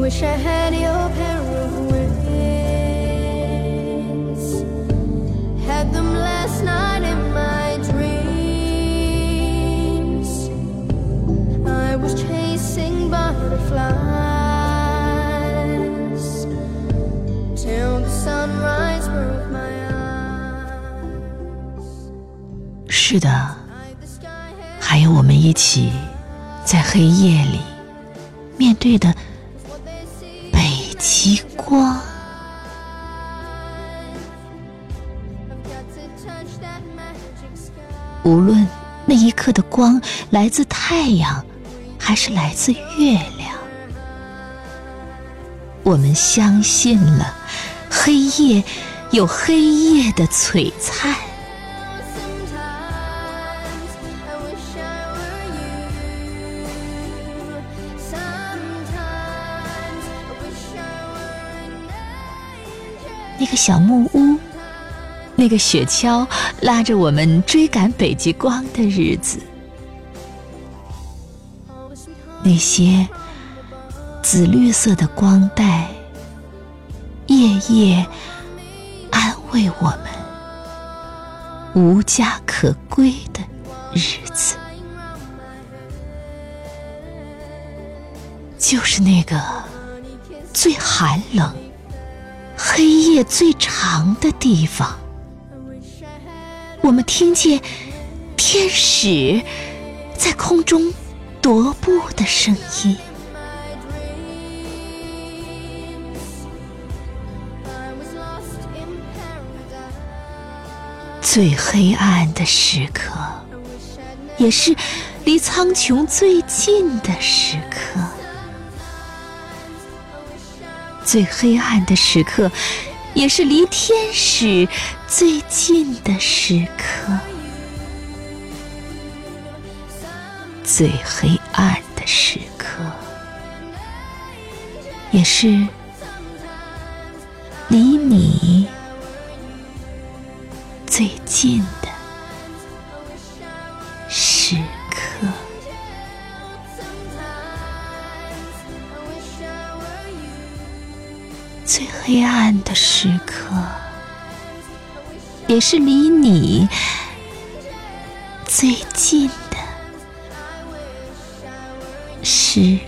wish I had your pair of wings. Had them last night in my dreams. I was chasing butterflies till the sunrise broke my eyes. 是的， Night the sky had 还有我们一起在黑夜里面对的 极光。无论那一刻的光来自太阳，还是来自月亮，我们相信了黑夜有黑夜的璀璨。那个小木屋，那个雪橇拉着我们追赶北极光的日子，那些紫绿色的光带，夜夜安慰我们无家可归的日子，就是那个最寒冷、黑夜最长的地方，我们听见天使在空中踱步的声音。最黑暗的时刻，也是离苍穹最近的时刻。最黑暗的时刻，也是离天使最近的时刻。最黑暗的时刻，也是离你最近黑暗的时刻，也是离你最近的时